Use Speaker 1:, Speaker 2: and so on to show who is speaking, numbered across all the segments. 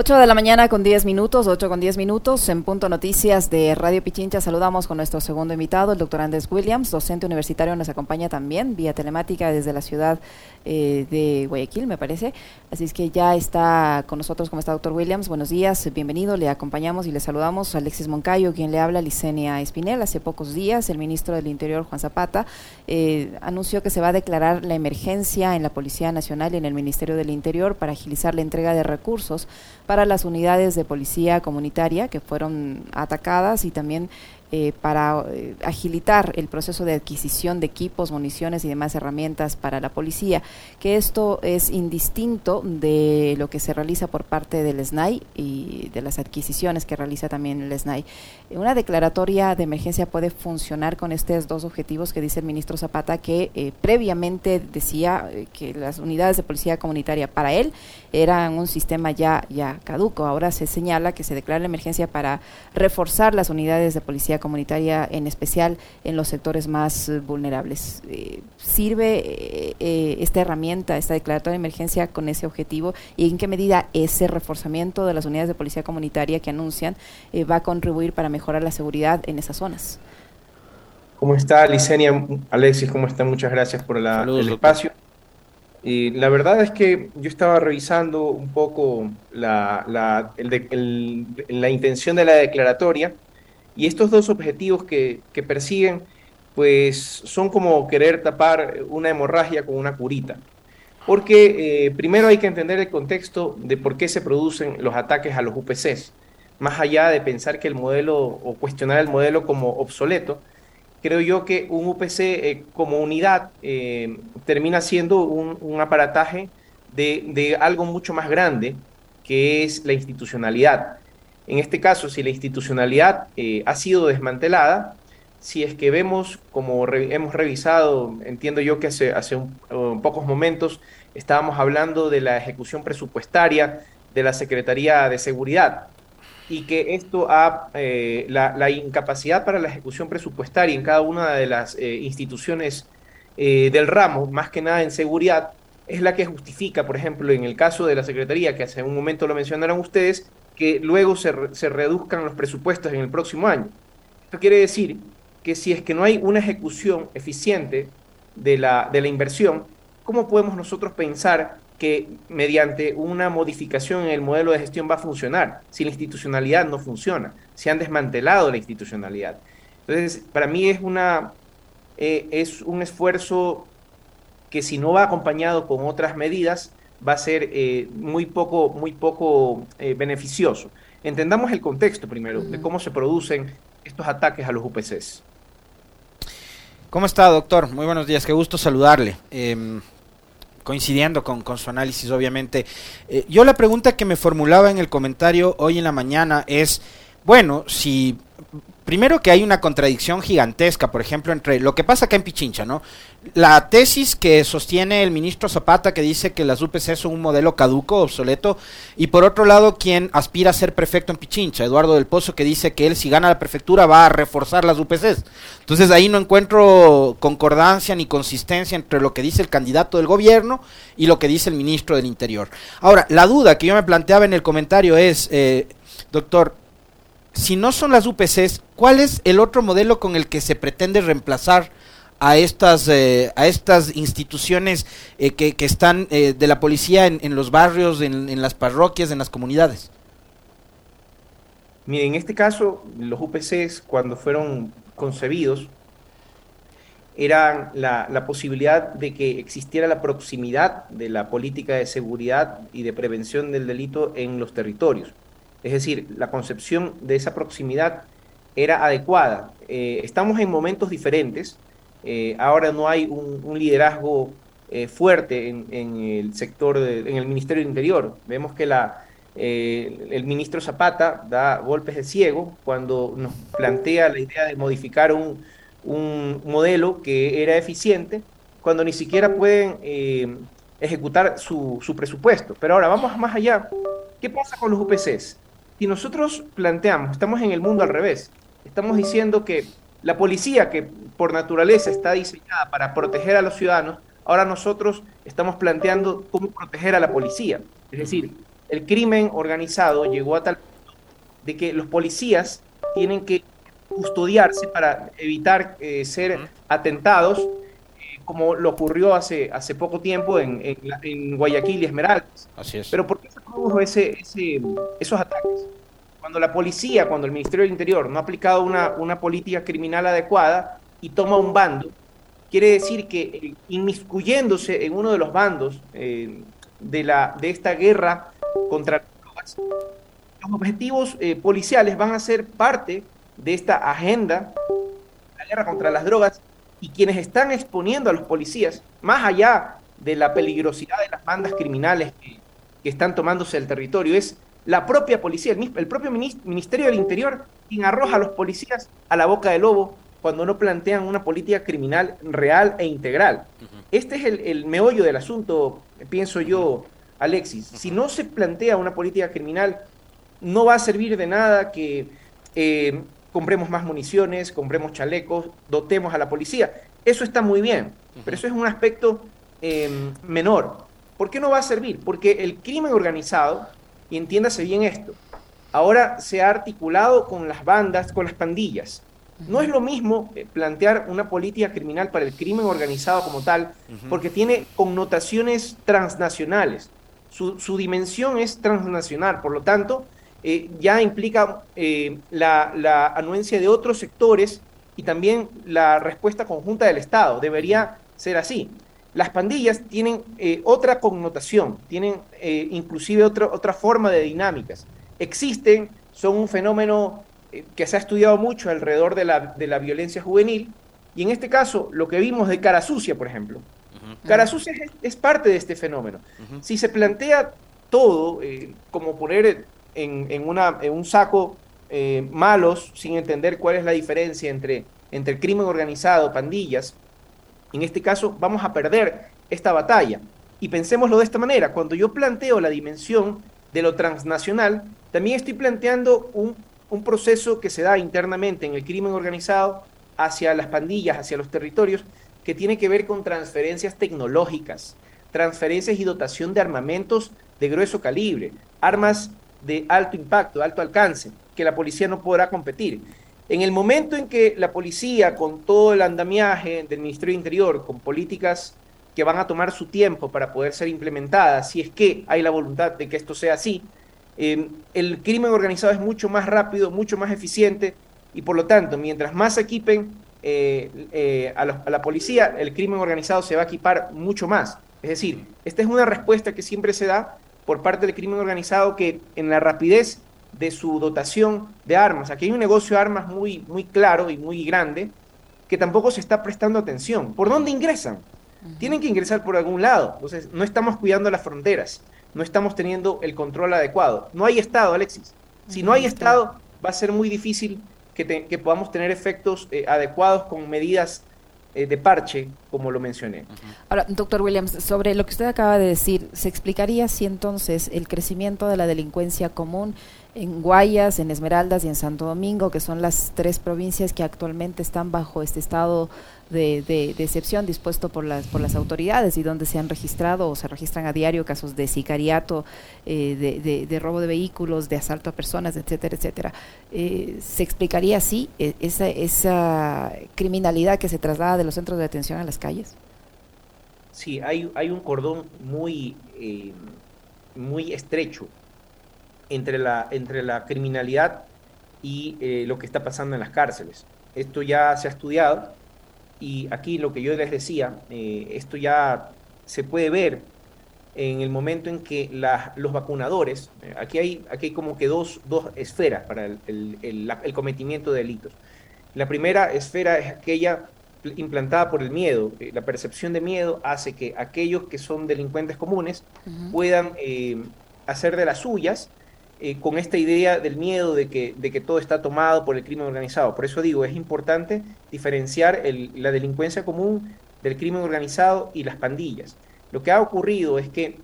Speaker 1: 8 de la mañana con 10 minutos, 8 con 10 minutos, en Punto Noticias de Radio Pichincha saludamos con nuestro segundo invitado, el doctor Andrés Williams, docente universitario, nos acompaña también vía telemática desde la ciudad eh, de Guayaquil, me parece. Así es que ya está con nosotros, como está doctor Williams? Buenos días, bienvenido, le acompañamos y le saludamos Alexis Moncayo, quien le habla, Licenia Espinel. Hace pocos días, el ministro del Interior, Juan Zapata, eh, anunció que se va a declarar la emergencia en la Policía Nacional y en el Ministerio del Interior para agilizar la entrega de recursos para las unidades de policía comunitaria que fueron atacadas y también eh, para eh, agilitar el proceso de adquisición de equipos, municiones y demás herramientas para la policía, que esto es indistinto de lo que se realiza por parte del SNAI y de las adquisiciones que realiza también el SNAI. Una declaratoria de emergencia puede funcionar con estos dos objetivos que dice el ministro Zapata, que eh, previamente decía que las unidades de policía comunitaria para él eran un sistema ya, ya caduco. Ahora se señala que se declara la emergencia para reforzar las unidades de policía comunitaria, en especial en los sectores más eh, vulnerables. Eh, ¿Sirve eh, esta herramienta, esta declaratoria de emergencia con ese objetivo? ¿Y en qué medida ese reforzamiento de las unidades de policía comunitaria que anuncian va a contribuir para mejorar la seguridad en esas zonas?
Speaker 2: ¿Cómo está, Licenia? Alexis, ¿cómo está? Muchas gracias por la, el espacio. Y la verdad es que yo estaba revisando un poco la, la, la intención de la declaratoria y estos dos objetivos que, persiguen, pues son como querer tapar una hemorragia con una curita. Porque eh, primero hay que entender el contexto de por qué se producen los ataques a los UPCs. Más allá de pensar que el modelo o cuestionar el modelo como obsoleto, creo yo que un UPC eh, como unidad eh, termina siendo un, aparataje de, de, algo mucho más grande, que es la institucionalidad. En este caso, si la institucionalidad eh, ha sido desmantelada, si es que vemos, como hemos revisado, entiendo yo que hace, hace un, pocos momentos estábamos hablando de la ejecución presupuestaria de la Secretaría de Seguridad y que esto ha, eh, la, incapacidad para la ejecución presupuestaria en cada una de las eh, instituciones del ramo, más que nada en seguridad, es la que justifica, por ejemplo, en el caso de la Secretaría, que hace un momento lo mencionaron ustedes, que luego se, se reduzcan los presupuestos en el próximo año. Esto quiere decir que si es que no hay una ejecución eficiente de la, de la inversión, ¿cómo podemos nosotros pensar que mediante una modificación en el modelo de gestión va a funcionar si la institucionalidad no funciona, si han desmantelado la institucionalidad? Entonces, para mí es, una, eh, es un esfuerzo que si no va acompañado con otras medidas, va a ser eh, muy poco, muy poco eh, beneficioso. Entendamos el contexto primero de cómo se producen estos ataques a los UPCs.
Speaker 3: ¿Cómo está, doctor? Muy buenos días, qué gusto saludarle. Em, coincidiendo con, con, su análisis, obviamente. Eh, yo la pregunta que me formulaba en el comentario hoy en la mañana es, bueno, si primero que hay una contradicción gigantesca, por ejemplo, entre lo que pasa acá en Pichincha, ¿no? La tesis que sostiene el ministro Zapata que dice que las UPC son un modelo caduco, obsoleto, y por otro lado quien aspira a ser prefecto en Pichincha, Eduardo del Pozo, que dice que él si gana la prefectura va a reforzar las UPCs. Entonces ahí no encuentro concordancia ni consistencia entre lo que dice el candidato del gobierno y lo que dice el ministro del Interior. Ahora, la duda que yo me planteaba en el comentario es, eh, doctor, si no son las UPCs, ¿cuál es el otro modelo con el que se pretende reemplazar a estas, eh, a estas instituciones eh, que, están eh, de la policía en, los barrios, en, las parroquias, en las comunidades?
Speaker 2: Mire, en este caso, los UPCs, cuando fueron concebidos, eran la, la, posibilidad de que existiera la proximidad de la política de seguridad y de prevención del delito en los territorios. Es decir, la concepción de esa proximidad era adecuada. Eh, estamos en momentos diferentes. Eh, ahora no hay un, liderazgo eh, fuerte en, el sector, en el Ministerio del Interior. Vemos que la, el ministro Zapata da golpes de ciego cuando nos plantea la idea de modificar un, modelo que era eficiente, cuando ni siquiera pueden ejecutar su, su presupuesto. Pero ahora vamos más allá. ¿Qué pasa con los UPCs? Si nosotros planteamos, estamos en el mundo al revés, estamos diciendo que la policía, que por naturaleza está diseñada para proteger a los ciudadanos, ahora nosotros estamos planteando cómo proteger a la policía. Es decir, el crimen organizado llegó a tal punto de que los policías tienen que custodiarse para evitar eh, ser atentados, eh, como lo ocurrió hace, hace poco tiempo en, en, Guayaquil y Esmeraldas.
Speaker 3: Así es.
Speaker 2: Pero ¿por qué se produjo ese, ese, esos ataques? Cuando la policía, cuando el Ministerio del Interior no ha aplicado una, una política criminal adecuada y toma un bando, quiere decir que eh, inmiscuyéndose en uno de los bandos de, la, de esta guerra contra las drogas, los objetivos policiales van a ser parte de esta agenda, la guerra contra las drogas, y quienes están exponiendo a los policías, más allá de la peligrosidad de las bandas criminales que, están tomándose el territorio, es la propia policía, el, propio Ministerio del Interior, quien arroja a los policías a la boca del lobo cuando no plantean una política criminal real e integral. Este es el, meollo del asunto, pienso yo, Alexis. Si no se plantea una política criminal, no va a servir de nada que eh, compremos más municiones, compremos chalecos, dotemos a la policía. Eso está muy bien, pero eso es un aspecto em, menor. ¿Por qué no va a servir? Porque el crimen organizado, y entiéndase bien esto, ahora se ha articulado con las bandas, con las pandillas. No es lo mismo eh, plantear una política criminal para el crimen organizado como tal, porque tiene connotaciones transnacionales. Su, su, dimensión es transnacional, por lo tanto, eh, ya implica eh, la, anuencia de otros sectores y también la respuesta conjunta del Estado. Debería ser así. Las pandillas tienen eh, otra connotación, tienen inclusive otra, otra forma de dinámicas. Existen, son un fenómeno que se ha estudiado mucho alrededor de la, de la violencia juvenil, y en este caso, lo que vimos de cara sucia, por ejemplo. Cara sucia es, parte de este fenómeno. Si se plantea todo, como poner en, una, en un saco eh, malos sin entender cuál es la diferencia entre, entre el crimen organizado, pandillas. En este caso vamos a perder esta batalla. Y pensémoslo de esta manera, cuando yo planteo la dimensión de lo transnacional, también estoy planteando un, un proceso que se da internamente en el crimen organizado hacia las pandillas, hacia los territorios, que tiene que ver con transferencias tecnológicas, transferencias y dotación de armamentos de grueso calibre, armas de alto impacto, alto alcance, que la policía no podrá competir. En el momento en que la policía, con todo el andamiaje del Ministerio de Interior, con políticas que van a tomar su tiempo para poder ser implementadas, si es que hay la voluntad de que esto sea así, em, el crimen organizado es mucho más rápido, mucho más eficiente y por lo tanto, mientras más equipen eh, eh, a, a la policía, el crimen organizado se va a equipar mucho más. Es decir, esta es una respuesta que siempre se da por parte del crimen organizado que en la rapidez de su dotación de armas, aquí hay un negocio de armas muy, muy claro y muy grande, que tampoco se está prestando atención. ¿Por dónde ingresan? Tienen que ingresar por algún lado. Entonces, no estamos cuidando las fronteras, no estamos teniendo el control adecuado. No hay Estado, Alexis. Si no hay Estado, va a ser muy difícil que, podamos tener efectos eh, adecuados con medidas eh, de parche, como lo mencioné.
Speaker 1: Ahora, doctor Williams, sobre lo que usted acaba de decir, ¿se explicaría si entonces el crecimiento de la delincuencia común en Guayas, en Esmeraldas y en Santo Domingo, que son las tres provincias que actualmente están bajo este estado de, de, excepción dispuesto por las, por las autoridades y donde se han registrado o se registran a diario casos de sicariato, eh, de, robo de vehículos, de asalto a personas, etcétera, etcétera. Eh, ¿Se explicaría así e, esa, esa criminalidad que se traslada de los centros de detención a las calles?
Speaker 2: Sí, hay, hay un cordón muy, eh, muy estrecho entre la, entre la criminalidad y lo que está pasando en las cárceles. Esto ya se ha estudiado y aquí lo que yo les decía, eh, esto ya se puede ver en el momento en que los vacunadores, eh, aquí, hay, aquí como que dos, dos esferas para el, el, cometimiento de delitos. La primera esfera es aquella implantada por el miedo. Eh, la percepción de miedo hace que aquellos que son delincuentes comunes puedan hacer de las suyas eh, con esta idea del miedo de que, de que todo está tomado por el crimen organizado. Por eso digo, es importante diferenciar la delincuencia común del crimen organizado y las pandillas. Lo que ha ocurrido es que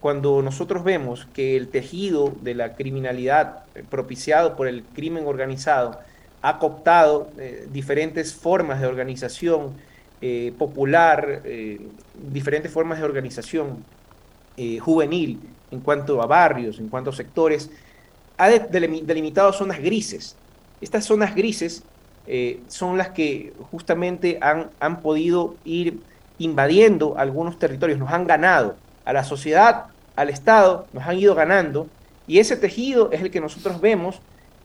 Speaker 2: cuando nosotros vemos que el tejido de la criminalidad eh, propiciado por el crimen organizado ha cooptado eh, diferentes formas de organización popular, diferentes formas de organización juvenil, en cuanto a barrios, en cuanto a sectores, ha delimitado zonas grises. Estas zonas grises eh, son las que justamente han, han podido ir invadiendo algunos territorios, nos han ganado a la sociedad, al Estado, nos han ido ganando, y ese tejido es el que nosotros vemos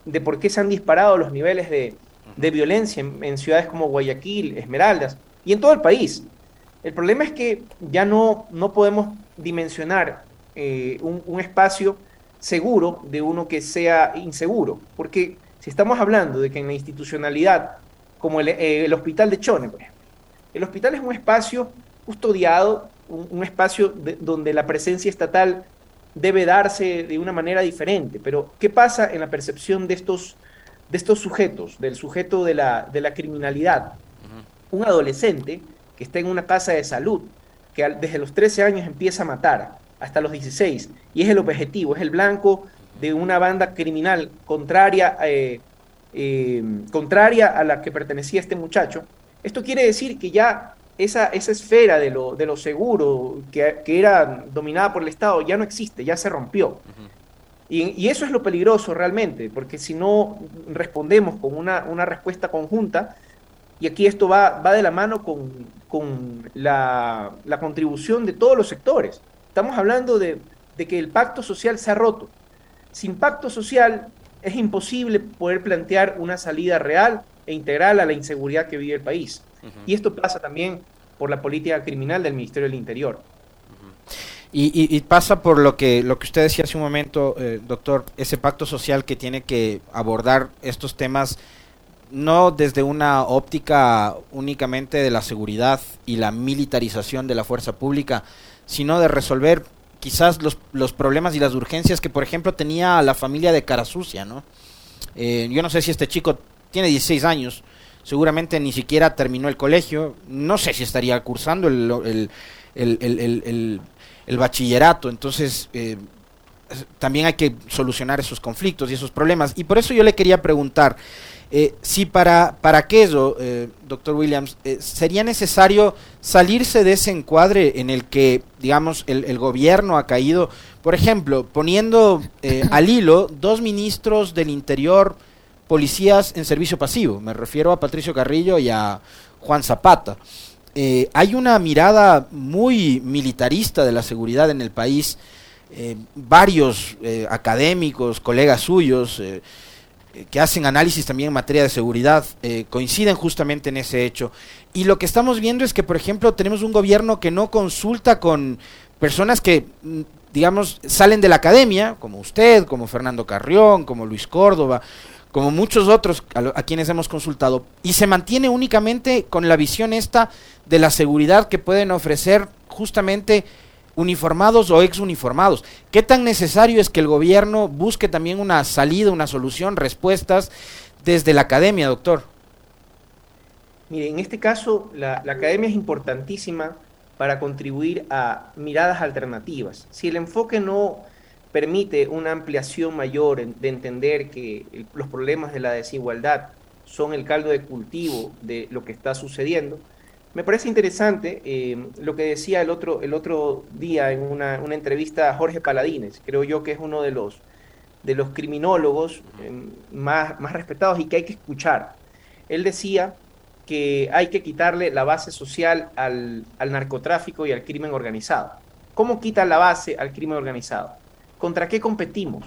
Speaker 2: de por qué se han disparado los niveles de, violencia en, ciudades como Guayaquil, Esmeraldas y en todo el país. El problema es que ya no, no podemos dimensionar eh, un, espacio seguro de uno que sea inseguro, porque si estamos hablando de que en la institucionalidad, como el, eh, hospital de Chone, por ejemplo, el hospital es un espacio custodiado, un, espacio donde la presencia estatal debe darse de una manera diferente. Pero, ¿qué pasa en la percepción de estos, de estos sujetos, del sujeto de la, de la criminalidad? Un adolescente que está en una casa de salud, que desde los 13 años empieza a matar hasta los 16, y es el objetivo, es el blanco de una banda criminal contraria, eh, eh, contraria a la que pertenecía este muchacho. Esto quiere decir que ya esa, esa esfera de lo, de lo seguro que, era dominada por el Estado ya no existe, ya se rompió. y, eso es lo peligroso realmente, porque si no respondemos con una, una respuesta conjunta, y aquí esto va, va de la mano con, con la, la, contribución de todos los sectores. Estamos hablando de, de que el pacto social se ha roto. Sin pacto social es imposible poder plantear una salida real e integral a la inseguridad que vive el país. Y esto pasa también por la política criminal del Ministerio del Interior.
Speaker 3: y, pasa por lo que, lo que usted decía hace un momento, eh, doctor, ese pacto social que tiene que abordar estos temas no desde una óptica únicamente de la seguridad y la militarización de la fuerza pública, sino de resolver quizás los, los problemas y las urgencias que, por ejemplo, tenía la familia de Cara Sucia, ¿no? Eh, yo no sé si este chico tiene 16 años, seguramente ni siquiera terminó el colegio, no sé si estaría cursando el, el, bachillerato, entonces eh, también hay que solucionar esos conflictos y esos problemas. Y por eso yo le quería preguntar, eh, si para, para aquello, eh, doctor Williams, eh, sería necesario salirse de ese encuadre en el que, digamos, el, el gobierno ha caído, por ejemplo, poniendo al hilo dos ministros del Interior, policías en servicio pasivo. Me refiero a Patricio Carrillo y a Juan Zapata. Eh, hay una mirada muy militarista de la seguridad en el país. Eh, varios eh, académicos, colegas suyos, que hacen análisis también en materia de seguridad, coinciden justamente en ese hecho. Y lo que estamos viendo es que, por ejemplo, tenemos un gobierno que no consulta con personas que mm, digamos, salen de la academia, como usted, como Fernando Carrión, como Luis Córdoba, como muchos otros a, quienes hemos consultado, y se mantiene únicamente con la visión esta de la seguridad que pueden ofrecer justamente uniformados o ex uniformados. ¿Qué tan necesario es que el gobierno busque también una salida, una solución, respuestas desde la academia, doctor?
Speaker 2: Mire, en este caso la, la academia es importantísima para contribuir a miradas alternativas. Si el enfoque no permite una ampliación mayor de entender que los problemas de la desigualdad son el caldo de cultivo de lo que está sucediendo. Me parece interesante eh, lo que decía el otro, el otro día en una, entrevista a Jorge Paladines, creo yo que es uno de los, de los criminólogos eh, más, más respetados y que hay que escuchar. Él decía que hay que quitarle la base social al, al narcotráfico y al crimen organizado. ¿Cómo quita la base al crimen organizado? ¿Contra qué competimos?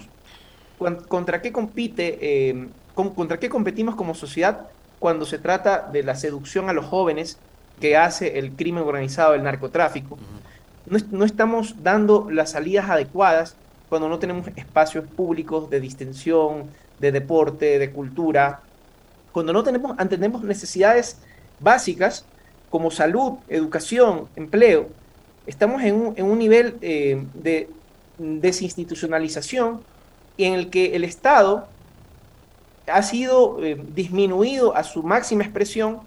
Speaker 2: ¿Contra qué compite, eh, contra qué competimos como sociedad cuando se trata de la seducción a los jóvenes que hace el crimen organizado, el narcotráfico? no, estamos dando las salidas adecuadas cuando no tenemos espacios públicos de distensión, de deporte, de cultura, cuando no tenemos, tenemos necesidades básicas como salud, educación, empleo, estamos en un, en un nivel eh, de desinstitucionalización en el que el Estado ha sido eh, disminuido a su máxima expresión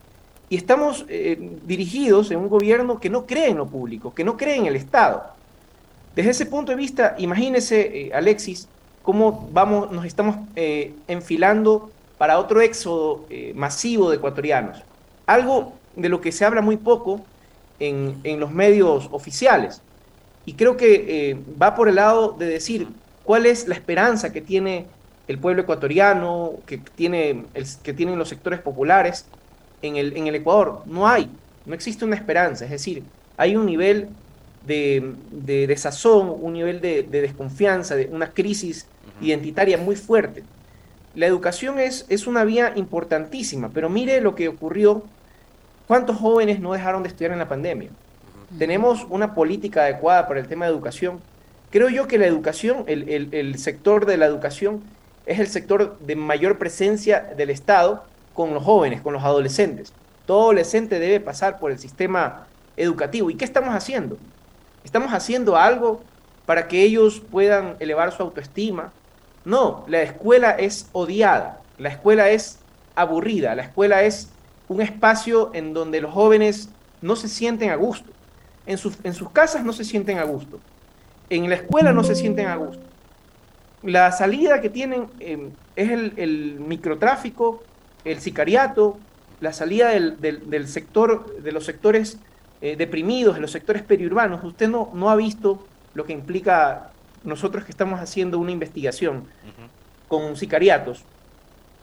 Speaker 2: y estamos eh, dirigidos en un gobierno que no cree en lo público, que no cree en el Estado. Desde ese punto de vista, imagínese, eh, Alexis, cómo vamos, nos estamos enfilando para otro éxodo masivo de ecuatorianos. Algo de lo que se habla muy poco en, en los medios oficiales. Y creo que eh, va por el lado de decir cuál es la esperanza que tiene el pueblo ecuatoriano, que, tiene que tienen los sectores populares en el, en el Ecuador. No hay, no existe una esperanza. Es decir, hay un nivel de, desazón, un nivel de, desconfianza, de una crisis identitaria muy fuerte. La educación es, es una vía importantísima, pero mire lo que ocurrió. ¿Cuántos jóvenes no dejaron de estudiar en la pandemia? Tenemos una política adecuada para el tema de educación. Creo yo que la educación, el, el sector de la educación, es el sector de mayor presencia del Estado con los jóvenes, con los adolescentes. Todo adolescente debe pasar por el sistema educativo. ¿Y qué estamos haciendo? ¿Estamos haciendo algo para que ellos puedan elevar su autoestima? No, la escuela es odiada, la escuela es aburrida, la escuela es un espacio en donde los jóvenes no se sienten a gusto. En, sus, en sus casas no se sienten a gusto. En la escuela no se sienten a gusto. La salida que tienen eh, es el, microtráfico, el sicariato, la salida del, sector, de los sectores eh, deprimidos, de los sectores periurbanos. Usted no, no ha visto lo que implica nosotros que estamos haciendo una investigación con sicariatos,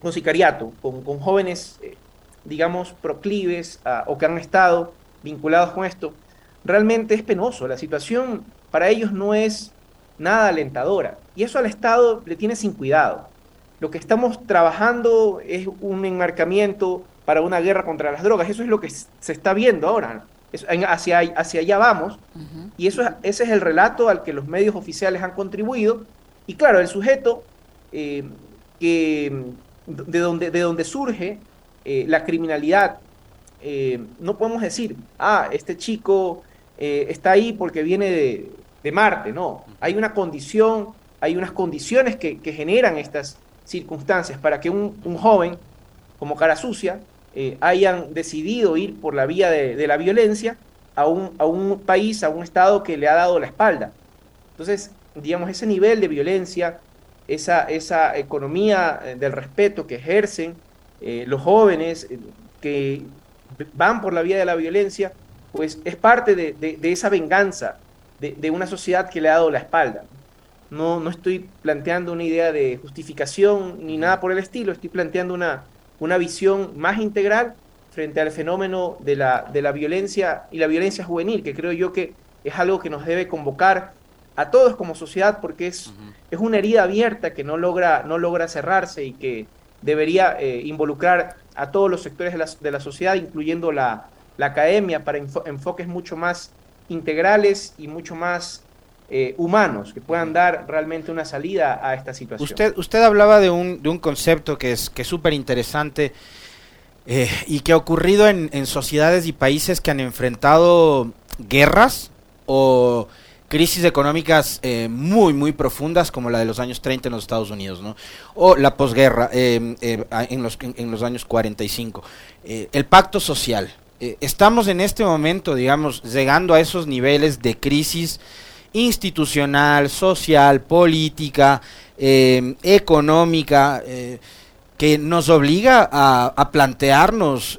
Speaker 2: con sicariato, con, jóvenes, eh, digamos, proclives o que han estado vinculados con esto, realmente es penoso. La situación para ellos no es nada alentadora. Y eso al Estado le tiene sin cuidado. Lo que estamos trabajando es un enmarcamiento para una guerra contra las drogas. Eso es lo que se está viendo ahora. hacia, hacia allá vamos. Y eso, ese es el relato al que los medios oficiales han contribuido. Y claro, el sujeto eh, que, de, donde, de donde surge eh, la criminalidad, eh, no podemos decir, ah, este chico está ahí porque viene de, de Marte, no. Hay una condición, hay unas condiciones que, generan estas circunstancias para que un, joven como cara sucia eh, hayan decidido ir por la vía de, la violencia a un, a un, país, a un Estado que le ha dado la espalda. Entonces, digamos, ese nivel de violencia, esa, esa economía eh, del respeto que ejercen eh, los jóvenes que van por la vía de la violencia, pues es parte de, de esa venganza de, una sociedad que le ha dado la espalda. No, no estoy planteando una idea de justificación ni nada por el estilo, estoy planteando una, una visión más integral frente al fenómeno de la, de la violencia y la violencia juvenil, que creo yo que es algo que nos debe convocar a todos como sociedad porque es, es una herida abierta que no logra, no logra cerrarse y que debería eh, involucrar a todos los sectores de la, de la sociedad, incluyendo la, la academia, para enfoques mucho más integrales y mucho más eh, humanos que puedan dar realmente una salida a esta situación.
Speaker 3: Usted, usted hablaba de un, de un concepto que es que súper interesante eh, y que ha ocurrido en, en, sociedades y países que han enfrentado guerras o crisis económicas eh, muy, muy profundas como la de los años 30 en los Estados Unidos, ¿no? O la posguerra en, los, en los años 45. el pacto social. Estamos en este momento, digamos, llegando a esos niveles de crisis institucional, social, política, eh, económica, eh, que nos obliga a, plantearnos,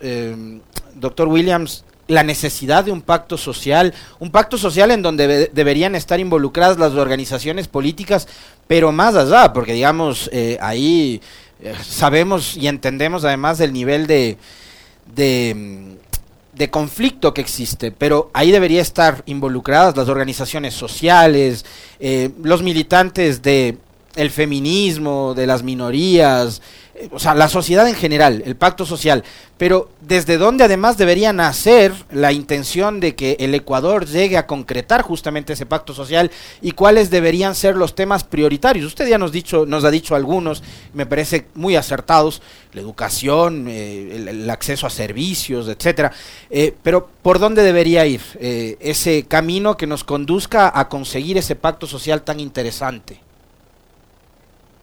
Speaker 3: doctor Williams, la necesidad de un pacto social, un pacto social en donde deberían estar involucradas las organizaciones políticas, pero más allá, porque digamos, ahí sabemos y entendemos además del nivel de, de de conflicto que existe, pero ahí debería estar involucradas las organizaciones sociales, eh, los militantes de el feminismo, de las minorías, o sea, la sociedad en general, el pacto social, pero desde dónde además debería nacer la intención de que el Ecuador llegue a concretar justamente ese pacto social y cuáles deberían ser los temas prioritarios. Usted ya nos, dicho, nos ha dicho algunos, me parece muy acertados, la educación, eh, el, acceso a servicios, etcétera, eh, pero ¿por dónde debería ir ese camino que nos conduzca a conseguir ese pacto social tan interesante?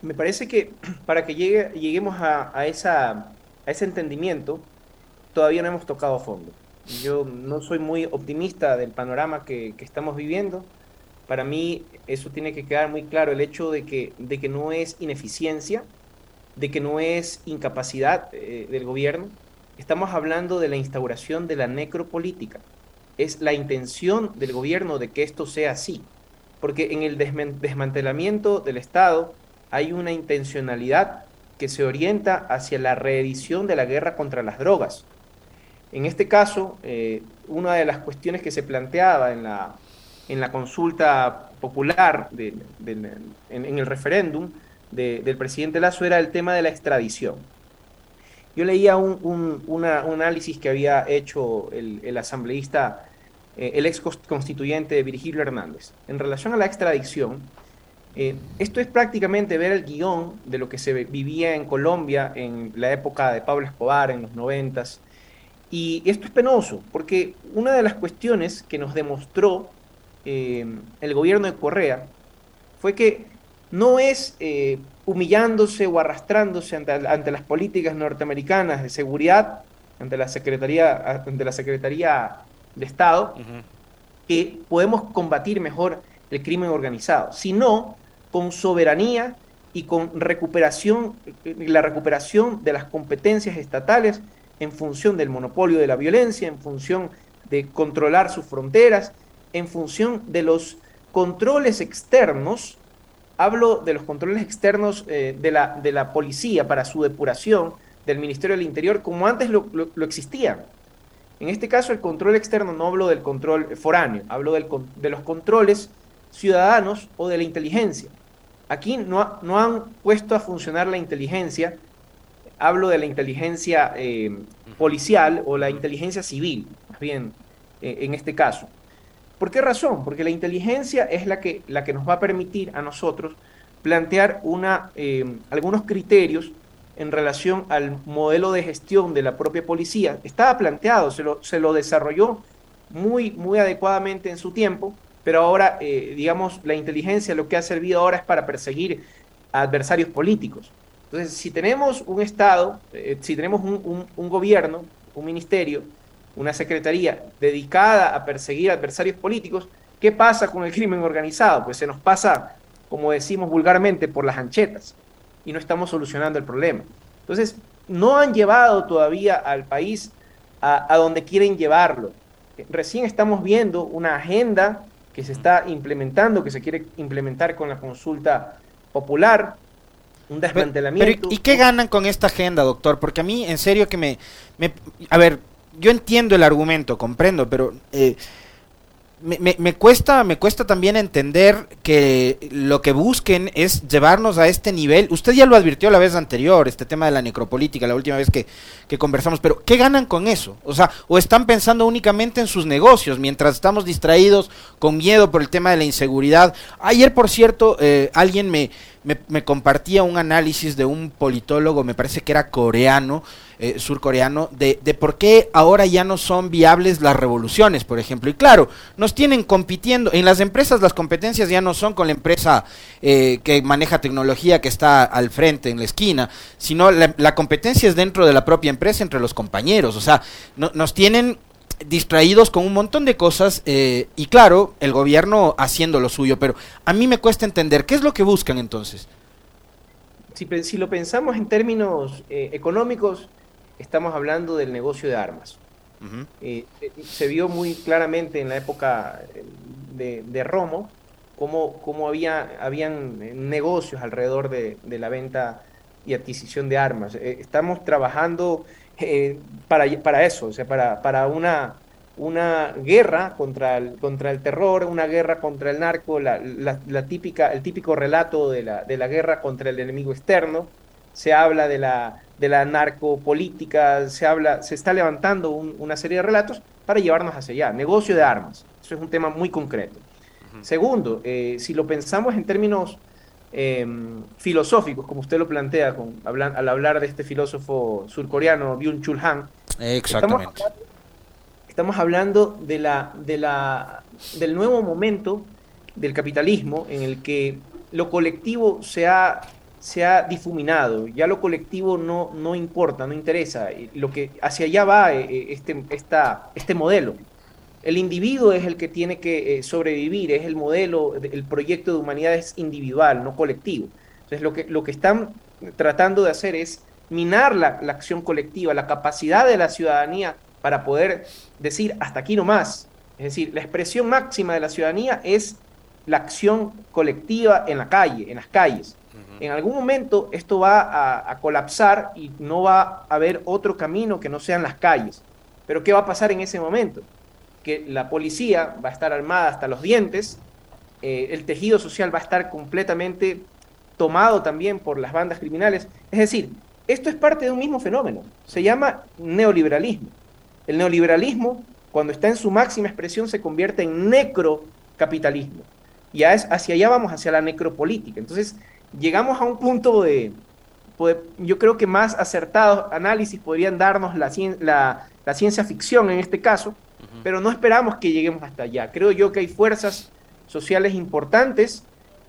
Speaker 2: Me parece que para que llegue, lleguemos a, ese entendimiento, todavía no hemos tocado a fondo. Yo no soy muy optimista del panorama que, estamos viviendo. Para mí eso tiene que quedar muy claro, el hecho de que, de que no es ineficiencia, de que no es incapacidad eh, del gobierno. Estamos hablando de la instauración de la necropolítica. es la intención del gobierno de que esto sea así. Porque en el desmantelamiento del Estado hay una intencionalidad que se orienta hacia la reedición de la guerra contra las drogas. En este caso, eh, una de las cuestiones que se planteaba en la, en la consulta popular, en, el referéndum del presidente Lazo, era el tema de la extradición. Yo leía un, análisis que había hecho el, asambleísta, eh, el ex constituyente Virgilio Hernández. En relación a la extradición, eh, esto es prácticamente ver el guion de lo que se vivía en Colombia en la época de Pablo Escobar, en los noventas. Y esto es penoso, porque una de las cuestiones que nos demostró eh, el gobierno de Correa fue que no es eh, humillándose o arrastrándose ante, las políticas norteamericanas de seguridad, ante la Secretaría, ante la Secretaría de Estado, que podemos combatir mejor el crimen organizado, sino con soberanía y con recuperación, la recuperación de las competencias estatales en función del monopolio de la violencia, en función de controlar sus fronteras, en función de los controles externos Hablo de los controles externos eh, de, la, de la policía para su depuración del Ministerio del Interior como antes lo, lo, existían. En este caso, el control externo no hablo del control foráneo, hablo del, de los controles ciudadanos o de la inteligencia. Aquí no, no han puesto a funcionar la inteligencia, hablo de la inteligencia eh, policial o la inteligencia civil, más bien eh, en este caso. ¿Por qué razón? Porque la inteligencia es la que, la que nos va a permitir a nosotros plantear una, eh, algunos criterios en relación al modelo de gestión de la propia policía. Estaba planteado, se lo, se lo desarrolló muy, muy adecuadamente en su tiempo, pero ahora, eh, digamos, la inteligencia lo que ha servido ahora es para perseguir a adversarios políticos. Entonces, si tenemos un Estado, eh, si tenemos un, un gobierno, un ministerio, una secretaría dedicada a perseguir adversarios políticos, ¿qué pasa con el crimen organizado? Pues se nos pasa, como decimos vulgarmente, por las anchetas y no estamos solucionando el problema. Entonces, no han llevado todavía al país a, donde quieren llevarlo. Recién estamos viendo una agenda que se está implementando, que se quiere implementar con la consulta popular, un desmantelamiento.
Speaker 3: ¿Y qué ganan con esta agenda, doctor? Porque a mí, en serio, que me, me a ver, yo entiendo el argumento, comprendo, pero eh, me, me, cuesta, me cuesta también entender que lo que busquen es llevarnos a este nivel. Usted ya lo advirtió la vez anterior, este tema de la necropolítica, la última vez que, que conversamos, pero ¿qué ganan con eso? O sea, o están pensando únicamente en sus negocios mientras estamos distraídos con miedo por el tema de la inseguridad. Ayer, por cierto, eh, alguien me, me, compartía un análisis de un politólogo, me parece que era coreano, eh, surcoreano, de, de, por qué ahora ya no son viables las revoluciones, por ejemplo. Y claro, nos tienen compitiendo, en las empresas las competencias ya no son con la empresa eh, que maneja tecnología que está al frente, en la esquina, sino la, competencia es dentro de la propia empresa, entre los compañeros. O sea, nos tienen distraídos con un montón de cosas eh, y claro, el gobierno haciendo lo suyo, pero a mí me cuesta entender, ¿qué es lo que buscan entonces?
Speaker 2: Si, lo pensamos en términos eh, económicos, estamos hablando del negocio de armas. Eh, se vio muy claramente en la época de, Romo cómo, cómo, había, habían negocios alrededor de, de, la venta y adquisición de armas. estamos trabajando eh, para, para eso, o sea, para, para una, una guerra contra el, contra el terror, una guerra contra el narco, la, la, típica, el típico relato de la, de la guerra contra el enemigo externo. Se habla de la, de la narcopolítica, se, habla, se está levantando una serie de relatos para llevarnos hacia allá. Negocio de armas. Eso es un tema muy concreto. Segundo, eh, si lo pensamos en términos Em, filosóficos, como usted lo plantea con, al hablar de este filósofo surcoreano Byung-Chul Han.
Speaker 3: Exactamente.
Speaker 2: Estamos, hablando de la, de la, del nuevo momento del capitalismo en el que lo colectivo se ha, se ha difuminado, ya lo colectivo no, no importa, no interesa, lo que hacia allá va eh, este, esta, este modelo. El individuo es el que tiene que eh, sobrevivir, es el modelo, el proyecto de humanidad es individual, no colectivo. Entonces lo que, lo que están tratando de hacer es minar la, acción colectiva, la capacidad de la ciudadanía para poder decir hasta aquí no más, Es decir, la expresión máxima de la ciudadanía es la acción colectiva en la calle, en las calles. En algún momento esto va a, colapsar y no va a haber otro camino que no sean las calles. Pero ¿qué va a pasar en ese momento? Que la policía va a estar armada hasta los dientes, eh, el tejido social va a estar completamente tomado también por las bandas criminales. Es decir, esto es parte de un mismo fenómeno. Se llama neoliberalismo. El neoliberalismo, cuando está en su máxima expresión, se convierte en necrocapitalismo. Y hacia allá vamos, hacia la necropolítica. Entonces, llegamos a un punto de, yo creo que más acertados análisis podrían darnos la, la, ciencia ficción en este caso, pero no esperamos que lleguemos hasta allá. Creo yo que hay fuerzas sociales importantes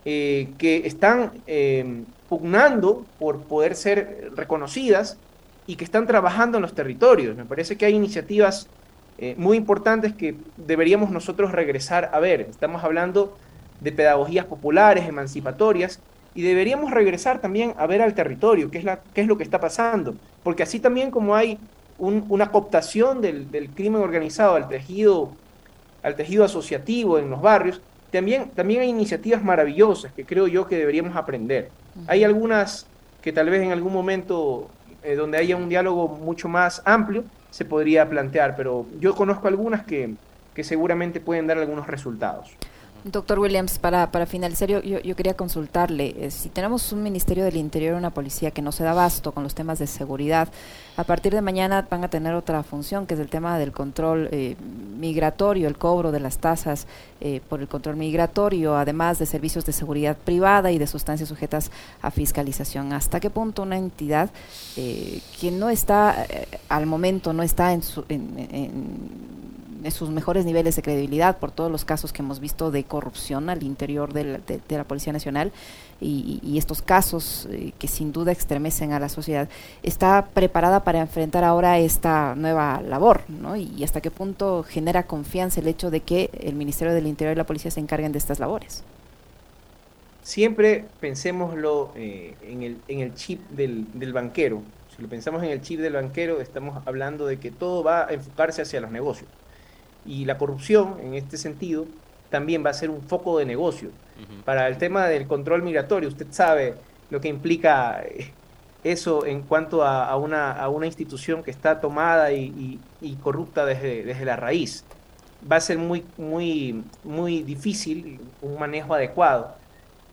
Speaker 2: eh, que están eh, pugnando por poder ser reconocidas y que están trabajando en los territorios. Me parece que hay iniciativas eh, muy importantes que deberíamos nosotros regresar a ver. Estamos hablando de pedagogías populares, emancipatorias, y deberíamos regresar también a ver al territorio, qué es, la, qué es lo que está pasando, porque así también como hay una cooptación del, del, crimen organizado al tejido, al tejido asociativo en los barrios, también, también hay iniciativas maravillosas que creo yo que deberíamos aprender. Hay algunas que tal vez en algún momento eh, donde haya un diálogo mucho más amplio se podría plantear, pero yo conozco algunas que, que seguramente pueden dar algunos resultados.
Speaker 1: Doctor Williams, para, para finalizar, yo, yo, quería consultarle, eh, si tenemos un Ministerio del Interior, una policía que no se da abasto con los temas de seguridad, a partir de mañana van a tener otra función, que es el tema del control eh, migratorio, el cobro de las tasas eh, por el control migratorio, además de servicios de seguridad privada y de sustancias sujetas a fiscalización. ¿Hasta qué punto una entidad que no está, al momento, no está en, su, sus mejores niveles de credibilidad por todos los casos que hemos visto de corrupción al interior de la, Policía Nacional y, estos casos eh, que sin duda estremecen a la sociedad, está preparada para enfrentar ahora esta nueva labor, ¿no? Y, hasta qué punto genera confianza el hecho de que el Ministerio del Interior y la Policía se encarguen de estas labores.
Speaker 2: Siempre pensémoslo eh, en, el, en el chip del, del banquero. Si lo pensamos en el chip del banquero, estamos hablando de que todo va a enfocarse hacia los negocios. Y la corrupción, en este sentido, también va a ser un foco de negocio. Para el tema del control migratorio, usted sabe lo que implica eh, eso en cuanto a, una, a una, institución que está tomada y, corrupta desde, desde, la raíz. Va a ser muy, muy, muy difícil un manejo adecuado.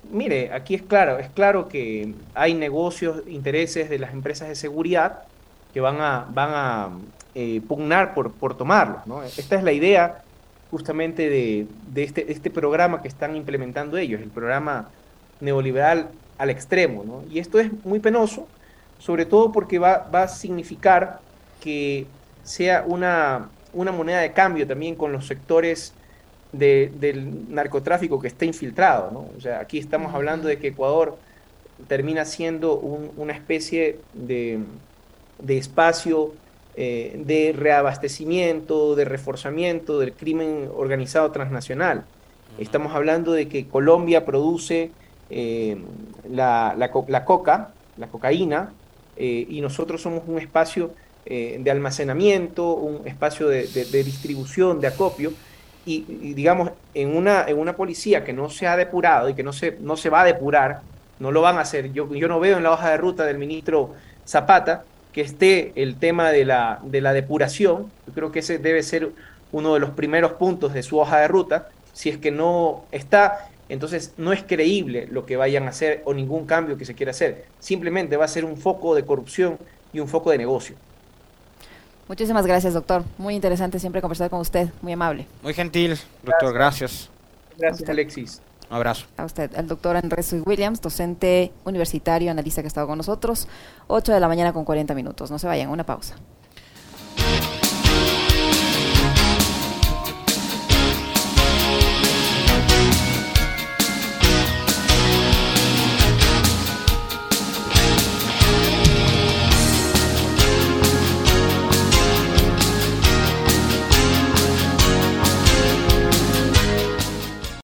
Speaker 2: Mire, aquí es claro, es claro que hay negocios, intereses de las empresas de seguridad que van a, van a, eh, pugnar por, por tomarlos. Esta es la idea justamente de, de este, este, programa que están implementando ellos, el programa neoliberal al extremo. Y esto es muy penoso, sobre todo porque va, va a significar que sea una, una, moneda de cambio también con los sectores de, del narcotráfico que está infiltrado. O sea, aquí estamos hablando de que Ecuador termina siendo una especie de, de espacio eh, de reabastecimiento, de reforzamiento del crimen organizado transnacional. Estamos hablando de que Colombia produce eh, la, la, coca, la cocaína, eh, y nosotros somos un espacio de almacenamiento, un espacio de, distribución, de acopio, y, digamos, en una, en una policía que no se ha depurado y que no se, no se va a depurar, no lo van a hacer. Yo, yo no veo en la hoja de ruta del ministro Zapata que esté el tema de la, de la depuración. Yo creo que ese debe ser uno de los primeros puntos de su hoja de ruta. Si es que no está, entonces no es creíble lo que vayan a hacer o ningún cambio que se quiera hacer. Simplemente va a ser un foco de corrupción y un foco de negocio.
Speaker 1: Muchísimas gracias, doctor. Muy interesante siempre conversar con usted. Muy amable.
Speaker 3: Muy gentil, doctor. Gracias.
Speaker 2: Gracias, Alexis.
Speaker 3: Un abrazo.
Speaker 1: A usted, el doctor Andrés Williams, docente universitario, analista que ha estado con nosotros. 8 de la mañana con 40 minutos. No se vayan, una pausa.